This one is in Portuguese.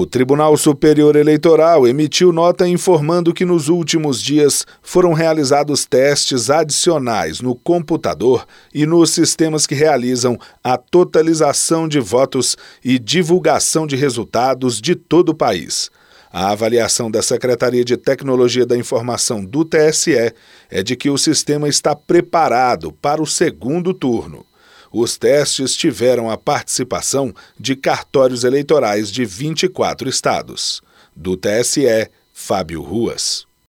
O Tribunal Superior Eleitoral emitiu nota informando que nos últimos dias foram realizados testes adicionais no computador e nos sistemas que realizam a totalização de votos e divulgação de resultados de todo o país. A avaliação da Secretaria de Tecnologia da Informação do TSE é de que o sistema está preparado para o segundo turno. Os testes tiveram a participação de cartórios eleitorais de 24 estados. Do TSE, Fábio Ruas.